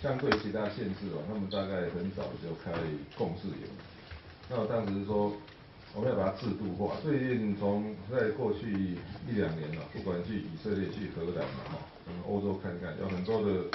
相对其他县市哦，他们大概很早就开共识营。那我当时说，我们要把它制度化。最近从在过去一两年了，不管去以色列、去荷兰嘛，哈，我们欧洲看看，有很多的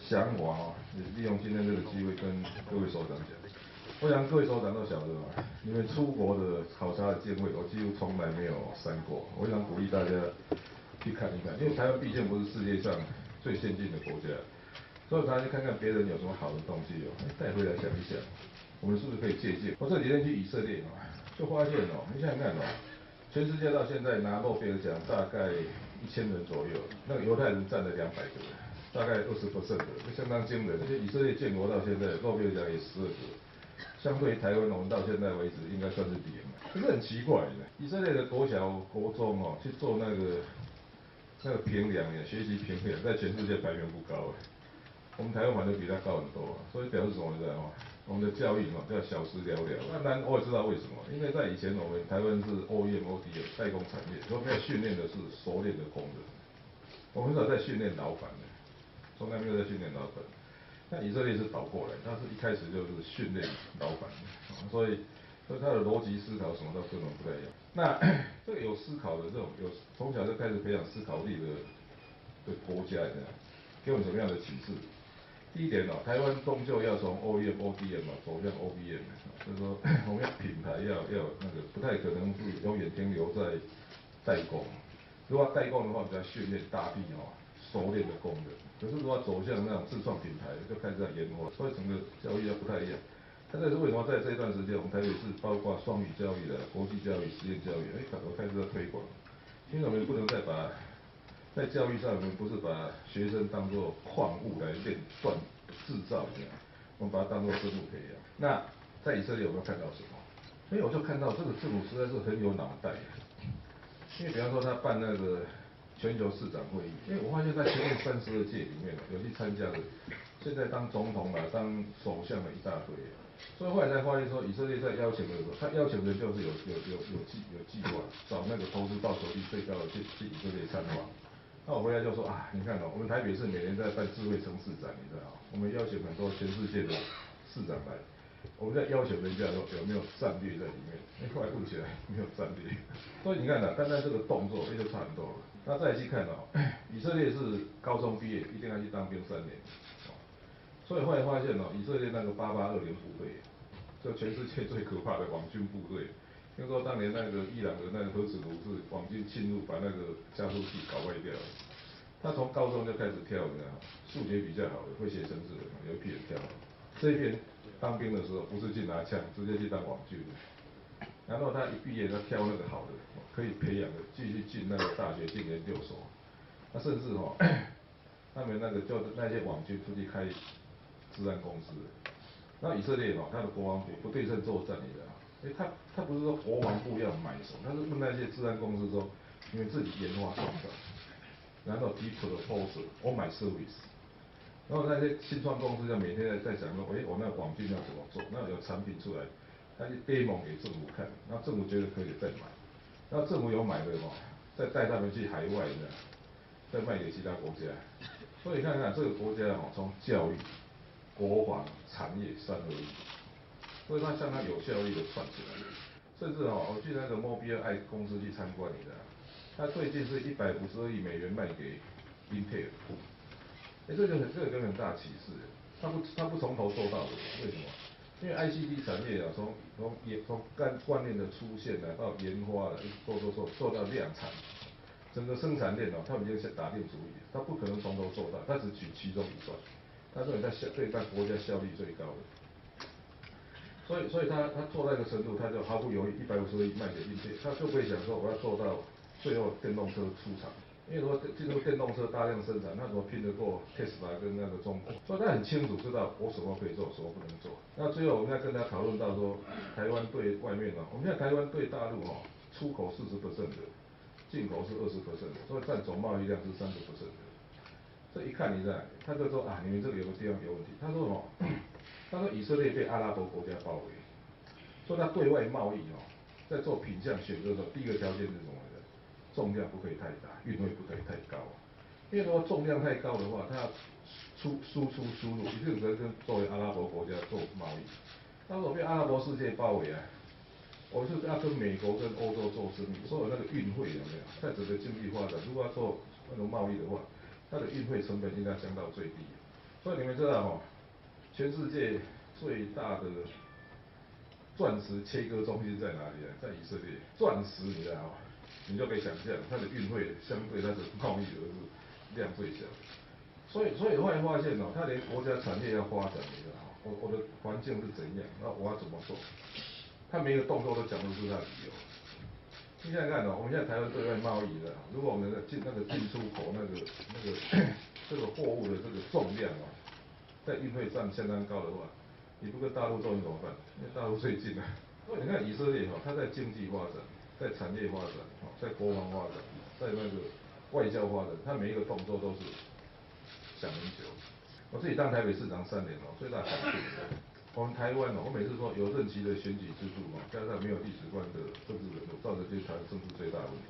想法哦。也利用今天这个机会跟各位首长讲，我想各位首长都晓得嘛，你们出国的考察的经费，我几乎从来没有删过。我想鼓励大家去看一看，因为台湾毕竟不是世界上最先进的国家。所以，大家去看看别人有什么好的东西哦，带回来想一想，我们是不是可以借鉴？我这几天去以色列哦，就发现哦，你想想看哦，全世界到现在拿诺贝尔奖大概一千人左右，那个犹太人占了两百个，大概二十 percent 的，相当惊人。而且以色列建国到现在，诺贝尔奖也十二个，相对于台湾，我们到现在为止应该算是零。可是很奇怪的，以色列的国小、国中哦去做那个那个评量呀，学习评量，在全世界排名不高哎。我们台湾反正比他高很多，所以表示什么呢？我们的教育嘛，叫小时了了。当然我也知道为什么，因为在以前我们台湾是 OEM、OD 代工产业，所以要训练的是熟练的工人。我们很少在训练老板的，从来没有在训练老板。那以色列是倒过来，他是一开始就是训练老板，所以所以他的逻辑思考什么都跟我们不太一样。那 这个有思考的这种有从小就开始培养思考力的的国家，这样给我们什么样的启示？第一点啊，台湾终究要从 OEM、ODM 嘛走向 OBM，就是说 我们要品牌要要那个不太可能是永远停留在代工。如果代工的话，就要训练大批哦熟练的工人。可是如果走向那种自创品牌，就开始在研发，所以整个教育要不太一样。但是为什么在这一段时间，我们台北市包括双语教育的、国际教育、实验教育，哎，我开始在推广，因为我们不能再把。在教育上，我们不是把学生当作矿物来炼锻制造一样，我们把它当作生物培养。那在以色列，我们看到什么？所以我就看到这个政府实在是很有脑袋。因为比方说他办那个全球市长会议，因为我发现在前面三十二届里面有去参加的，现在当总统了、当首相的一大堆。所以后来才发现说，以色列在邀请的时候，他邀请的就是有有有有计有计划，找那个投资报酬率最高的去去以色列参访。那我回来就说啊，你看哦，我们台北市每年在办智慧城市展，你知道，我们邀请很多全世界的市长来，我们在邀请人家说有没有战略在里面，后来问起来没有战略，所以你看呐，单单这个动作也就差很多了。那再去看哦，以色列是高中毕业一定要去当兵三年，所以后来发现哦，以色列那个八八二零部队，就全世界最可怕的网军部队。听说当年那个伊朗的那个核子炉是网军侵入，把那个加速器搞坏掉了。他从高中就开始跳，你知道，数学比较好的，会写程式的，有一批人跳。这一边当兵的时候不是去拿枪，直接去当网军。然后他一毕业，他挑那个好的，可以培养的，继续进那个大学进研究所。他甚至哈，他们那个叫那些网军出去开治安公司。那以色列哈，他的国防部不对称作战，你所以。他他不是说国防部要买什么，他是问那些治安公司说，你们自己研发创造，然后提出的 proposal，我买 service，然后那些新创公司就每天在在想说，哎，我那网军要怎么做？那有产品出来，他就 demo 给政府看，那政府觉得可以再买，那政府有买的嘛，再带他们去海外的，再卖给其他国家。所以你看看这个国家哦，从教育、国防、产业三合一。所以它相当有效率的算起来，甚至哦，我去那个 Mobileye 公司去参观，你知道，他最近是一百五十二亿美元卖给英特尔，哎，这个很这个很大启示，他不他不从头做到的，为什么？因为 ICT 产业啊，从从也从干观念的出现呢，到研发了，做做做做到量产，整个生产链哦，他们已经先打定主意，他不可能从头做到，他只取其中一段，他认为他效对他国家效率最高的。所以，所以他他做那个程度，他就毫不犹豫，一百五十亿卖给英特尔，他就不会想说我要做到最后电动车出厂，因为如果进入电动车大量生产，那怎么拼得过 Tesla 跟那个中国？所以他很清楚知道我什么可以做，什么不能做。那最后我们要跟他讨论到说，台湾对外面啊，我们现在台湾对大陆哈出口四十 percent 的，进口是二十 percent 的，所以占总贸易量是三十 percent 的。这一看你在，他就说啊，你们这个有个地方有问题。他说什么？他说以色列被阿拉伯国家包围，说他对外贸易哦，在做品项选择的时候，第一个条件是什么呢？重量不可以太大，运费不可以太高。因为如果重量太高的话，他要出输出输入，一定只能跟作为阿拉伯国家做贸易。但是我被阿拉伯世界包围啊，我是要跟美国跟欧洲做生意，所有那个运费有没有？在整个经济发展，如果要做那种贸易的话，它的运费成本应该降到最低。所以你们知道哈，全世界最大的钻石切割中心在哪里啊？在以色列。钻石你知道吗？你就可以想象，它的运费相对它的贸易额是量最小。所以，所以后来发现哦，它连国家产业要发展，你知道吗？我我的环境是怎样？那我要怎么做？他每一个动作都讲得出他的理由。你想想看哦，我们现在台湾对外贸易的，如果我们的进那个进出口那个那个这个货物的这个重量啊。在运费占相当高的话，你不跟大陆做你怎么办？因为大陆最近啊。所 以你看以色列哈，它在经济发展、在产业发展、在国防发展、在那个外交发展，它每一个动作都是想很久。我自己当台北市长三年了，最大感触，我们台湾哦，我每次说有任期的选举制度嘛，加上没有历史观的政治人物，造成这台湾政治最大的问题。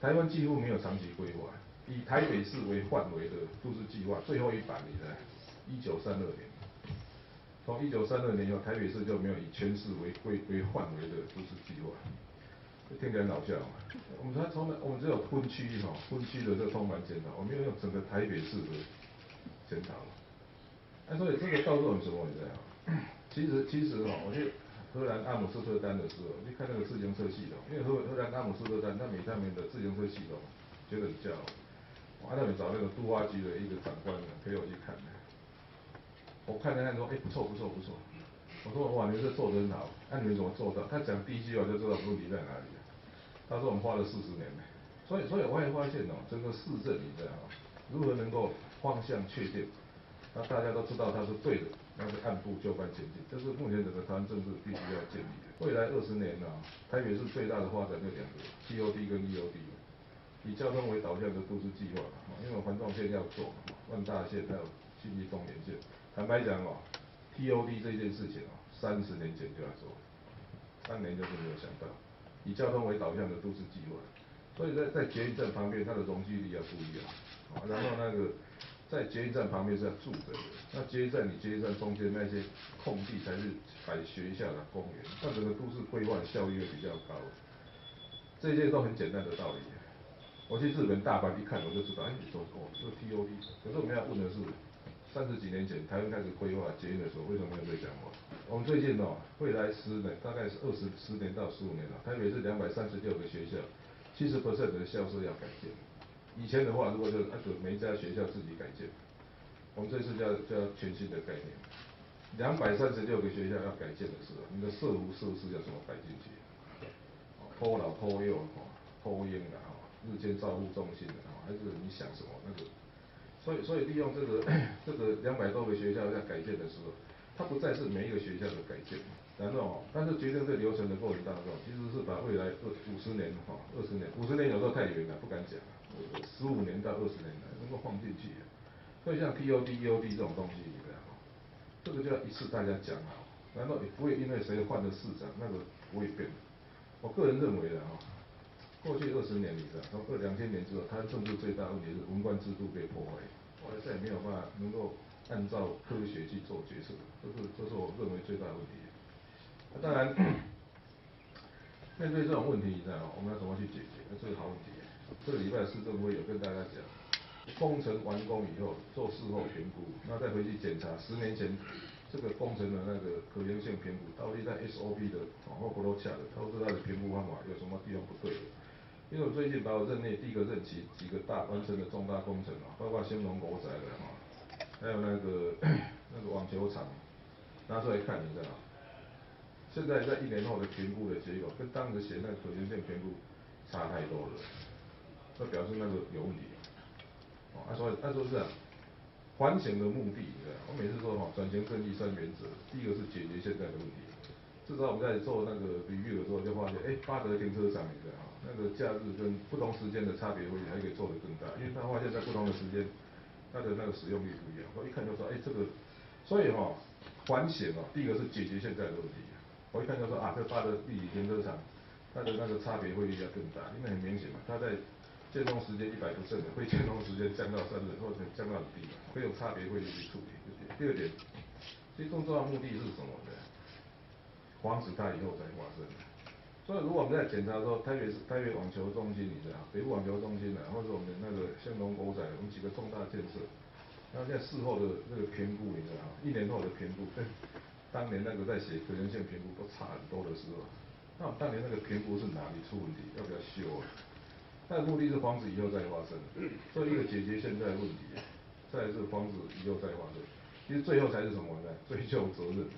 台湾几乎没有长期规划，以台北市为范围的都市计划最后一版，你看。一九三二年，从一九三二年以后，台北市就没有以全市为规为范围的都市计划，听起来很搞笑嘛。我们才从来，我们只有分区哈，分区的这个通盘检讨，我们没有用整个台北市的检讨。那所以这个告诉我们什么？你知道？其实其实哈，我去荷兰阿姆斯特丹的时候，去看那个自行车系统，因为荷荷兰阿姆斯特丹，它每上面的自行车系统觉得很骄傲，我还特别找那个都发局的一个长官陪我去看。我看了看说，哎、不错不错不错。我说哇，你这做得很好，那、你们怎么做到？他讲第一句话就知道问题在哪里。他说我们花了四十年。所以所以我也发现哦，整个市政你知道吗？如何能够方向确定，那大家都知道它是对的，那是按部就班前进，这是目前整个台湾政治必须要建立的。未来二十年呢，台北市最大的发展就两个，TOD 跟 EOD，以交通为导向的都市计划，因为环状线要做，万大线还有信义东连线。坦白讲哦，TOD 这件事情哦，三十年前就要做，当年就是没有想到，以交通为导向的都市计划，所以在在捷运站旁边，它的容积率要不一样，然后那个在捷运站旁边是要住的，那捷运站你捷运站中间那些空地才是摆学校的公园，那整个都市规划效率会比较高，这些都很简单的道理。我去日本大阪一看，我就知道，哎，你说哦，这 TOD，可是我们要问的是。三十几年前，台湾开始规划捷运的时候，为什么没有这讲话？我们最近哦，未来十年，大概是二十十年到十五年了，台北是两百三十六个学校，七十 percent 的校舍要改建。以前的话，如果就按照每一家学校自己改建，我们这次叫叫全新的概念，两百三十六个学校要改建的时候，你的设无设施要怎么摆进去？坡老坡幼哈，托婴的哈，日间照护中心的哈，还是你想什么那个？所以，所以利用这个 这个两百多个学校在改建的时候，它不再是每一个学校的改建，然后，但是决定这流程的过程当中，其实是把未来二五十年哈二十年五十年有时候太远了，不敢讲，十五年到二十年能够放进去。所以像 TOD、EOD 这种东西，你知道吗？这个就要一次大家讲好，然后也不会因为谁换了市长，那个不会变。我个人认为的哈。过去二十年里的，从二两千年之后，它政治最大问题是文官制度被破坏，后来再也没有办法能够按照科学去做决策，这是这是我认为最大的问题。那当然，面对这种问题，你知道吗？我们要怎么去解决？那这是好问题。这个礼拜市政府有跟大家讲，工程完工以后做事后评估，那再回去检查十年前这个工程的那个可行性评估，到底在 SOP 的或 flow chart 的，都是它的评估方法有什么地方不对。因为我最近把我任内第一个任期几个大完成的重大工程啊，包括兴隆国宅的哈，还有那个那个网球场拿出来看，你知道吗？现在在一年后的评估的结果，跟当时写那个可行性评估差太多了，这表示那个有问题。啊，所以按说是啊，环评的目的，你知道？我每次说哈，转型正义三原则，第一个是解决现在的问题。至少我们在做那个 review 的时候，就发现，哎，巴德停车场，你知道吗？那个假日跟不同时间的差别会还可以做得更大，因为他发现在不同的时间，它的那个使用率不一样。我一看就说，哎，这个，所以哈，环险哦，第一个是解决现在的问题。我一看就说啊，这巴德地理停车场，它的那个差别会比较更大，因为很明显嘛，它在建通时间一百不正的，会建通时间降到三成或者降到很低，会有差别会去处理。第二点，其实更重要的目的是什么呢？防止它以后再发生。所以如果我们在检查说台北是台北网球中心，你知道，北部网球中心呢，或者我们那个兴隆国仔，我们几个重大建设，然后在事后的那个评估，你知道，一年后的评估跟 当年那个在写可能性评估都差很多的时候，那我们当年那个评估是哪里出问题，要不要修啊？它的目的是防止以后再发生，所以一个解决现在的问题，再是防止以后再发生。其实最后才是什么呢？追究责任。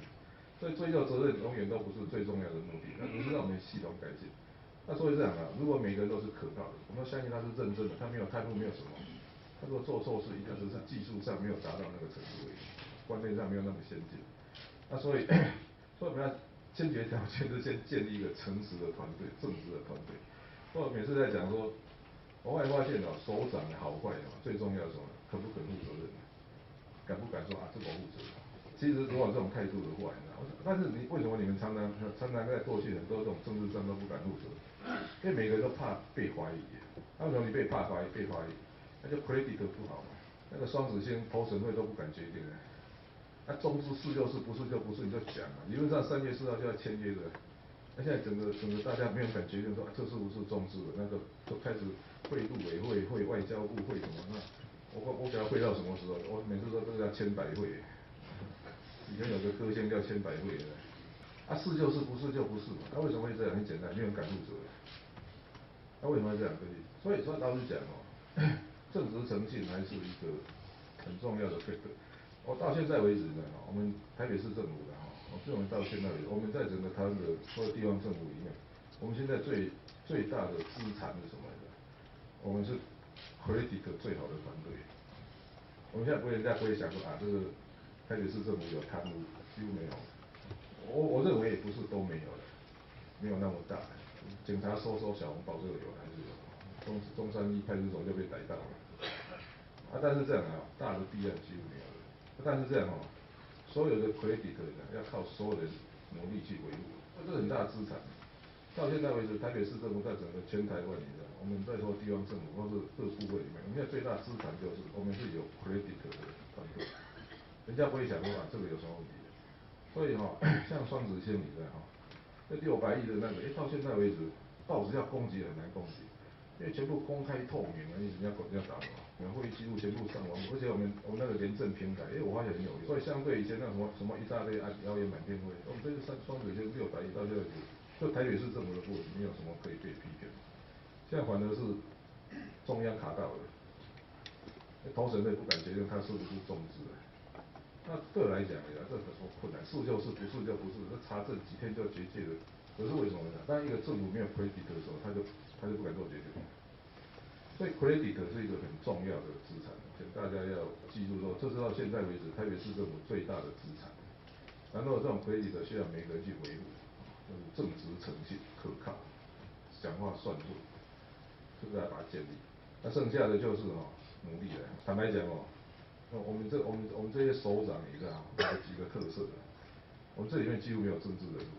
所以追究责任永远都不是最重要的目的，那不是让我们系统改进。那所以这样啊，如果每个人都是可靠的，我们相信他是认真的，他没有贪污，没有什么。他如果做错事，一定是是技术上没有达到那个程度而已，观念上没有那么先进。那所以，所以我们要先决条件是先建立一个诚实的团队，正直的团队。我每次在讲说，我会发现哦，首长的好坏哦，最重要是什么？肯不肯负责任？敢不敢说啊？自我负责？其实如果这种态度的话，你知道，但是你为什么你们常常常常在过去很多这种政治上都不敢负责？因为每个人都怕被怀疑。那为什么你被怕怀疑？被怀疑，那就 credit 不好嘛。那个双子星投审会都不敢决定的。那中资是就是，不是就不是，你就讲嘛。理论上三月四号就要签约的。那现在整个整个大家没有敢决定说，这是不是中资的？那个就开始会陆委会、会外交部、会什么？那我我给他会到什么时候？我每次说都要千百会。以前有个歌星叫千百惠的，啊是就是，不是就不是嘛。那为什么会这样？很简单，没有人敢负责。那为什么会这样？对不对？所以说老实讲哦，正直诚信还是一个很重要的 fit。我到现在为止呢，我们台北市政府的哈，我认为到现在为止，我们在整个台湾的所有地方政府里面，我们现在最最大的资产是什么呢？我们是 credit 最好的团队。我们现在不会，人家不会想说啊，这个。台北市政府有贪污，几乎没有。我我认为也不是都没有的，没有那么大。警察收收小红包这个有还是有，中中山一派出所就被逮到了。啊，但是这样啊，大的弊案几乎没有的。但是这样哦，所有的 credit，要靠所有人努力去维护，这是很大的资产。到现在为止，台北市政府在整个全台湾里面，我们在说地方政府或是各部会里面，我们现在最大资产就是我们是有 credit 的团队。人家不会想说啊，这个有什么问题？所以哈、哦，像双子星，你知道哈，那六百亿的那个，诶，到现在为止，报纸要攻击很难攻击，因为全部公开透明了，你人家管人家打嘛，我们会议记录全部上网，而且我们我们那个廉政平台，诶，我发现很有用。所以相对以前那什么什么一大堆啊谣言满天飞，我们这个双双子星六百亿到现在为止，就台北市政府的部分没有什么可以被批评。现在反而是 中央卡到了，投审会不敢决定他是不是中资。那个来讲呀，这很多困难，是就是，不是就不是，那查证几天就结界了。可是为什么呢？当一个政府没有 credit 的时候，他就他就不敢做决定。所以 credit 是一个很重要的资产，请大家要记住说，这是到现在为止台北市政府最大的资产。然后这种 credit 需要每个人去维护，就是正直、诚信、可靠，讲话算数，是不是要把它建立？那剩下的就是哦，努力了。坦白讲哦。我们这我们我们这些首长，你知道有几个特色的？我们这里面几乎没有政治人物，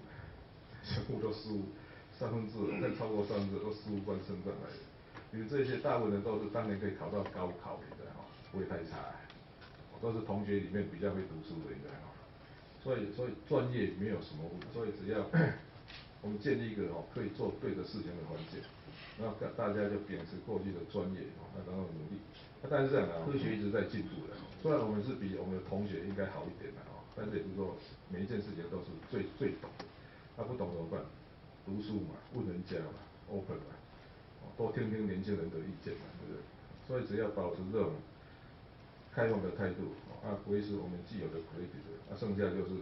全部都事务，三分之二，再超过三分之二都事务官升上来的。因为这些大部分人都是当年可以考到高考，的哈，不会太差。都是同学里面比较会读书的，你知道哈。所以所以专业没有什么问题，所以只要我们建立一个哦可以做对的事情的环境，然后大家就秉持过去的专业哦，然后努力。但是这样啊，科学一直在进步的。虽然我们是比我们的同学应该好一点的哦，但是也不是说每一件事情都是最最懂的。他不懂怎么办？读书嘛，问人家嘛，open 嘛，多听听年轻人的意见嘛，对不对？所以只要保持这种开放的态度啊，维持我们既有的 credit，那剩下就是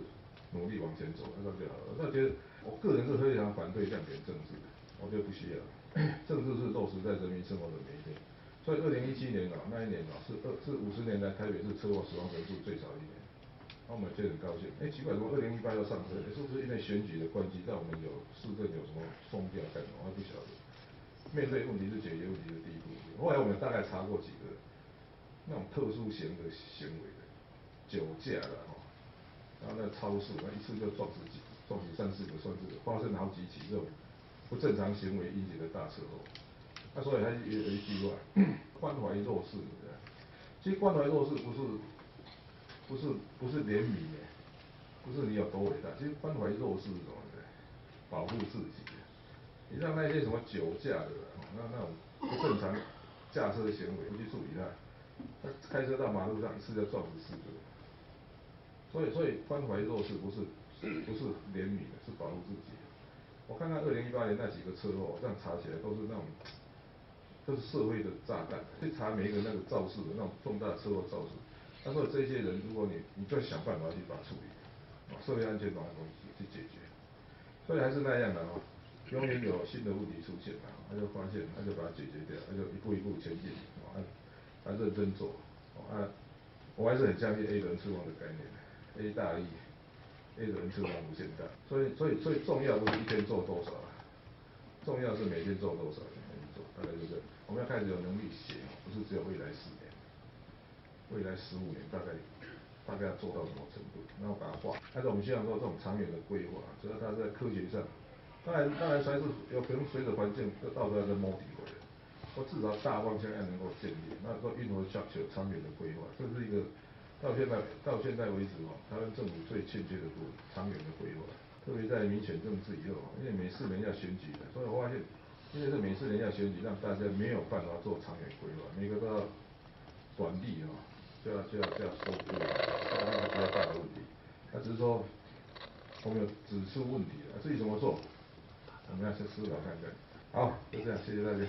努力往前走，那就好了。那觉得我个人是非常反对亮点政治的，我觉得不需要，政治是落实在人民生活的每一天。所以二零一七年啊，那一年啊，是二是五十年来台北市车祸死亡人数最少一年，那我们就很高兴。哎，奇怪，怎么二零一八要上车？是不是因为选举的关系，让我们有市政有什么松掉干什么？我还不晓得。面对问题是解决问题的第一步。后来我们大概查过几个那种特殊型的行为的，酒驾了哈，然后那超速，那一次就撞死几撞死三四个，算是发生好几起这种不正常行为引起的大车祸。那所以他有有一句话，关怀弱势，其实关怀弱势不是不是不是怜悯的，不是你有多伟大，其实关怀弱势是什么呢？保护自己。你像那些什么酒驾的，那那种不正常驾车的行为，不去处理他，他开车到马路上一次就撞死四个。所以所以关怀弱势不是不是怜悯的，是保护自己。我看看二零一八年那几个车祸，这样查起来都是那种，都是社会的炸弹。去查每一个那个肇事的那种重大车祸肇事，他说这些人，如果你你就想办法去把它处理，啊，社会安全把东西去解决。所以还是那样的哦，永远有新的问题出现啊，他就发现，他就把它解决掉，他就一步一步前进，啊，他认真做，啊，我还是很相信 A 轮车王的概念，A 大力。A 轮车王无限大，所以所以所以重要不是一天做多少啊，重要是每天做多少，每天做，大概就是我们要开始有能力写，不是只有未来十年，未来十五年大概大概要做到什么程度，然后把它画。但是我们希望说这种长远的规划，只要它在科学上，当然当然还是有可能随着环境到时候再摸底回来，我至少大方向要能够建立，那说运河下去有长远的规划，这是一个。到现在到现在为止哦，台湾政府最欠缺的是长远的规划，特别在民选政治以后，因为每四年要选举的，所以我发现，因为是每次人家选举，让大家没有办法做长远规划，每个都要短利啊，就要就要就要收割，这是比较大的问题。那只是说，我们有指出问题了，自己怎么做，我们要去思考看看。好，就这样，谢谢大家。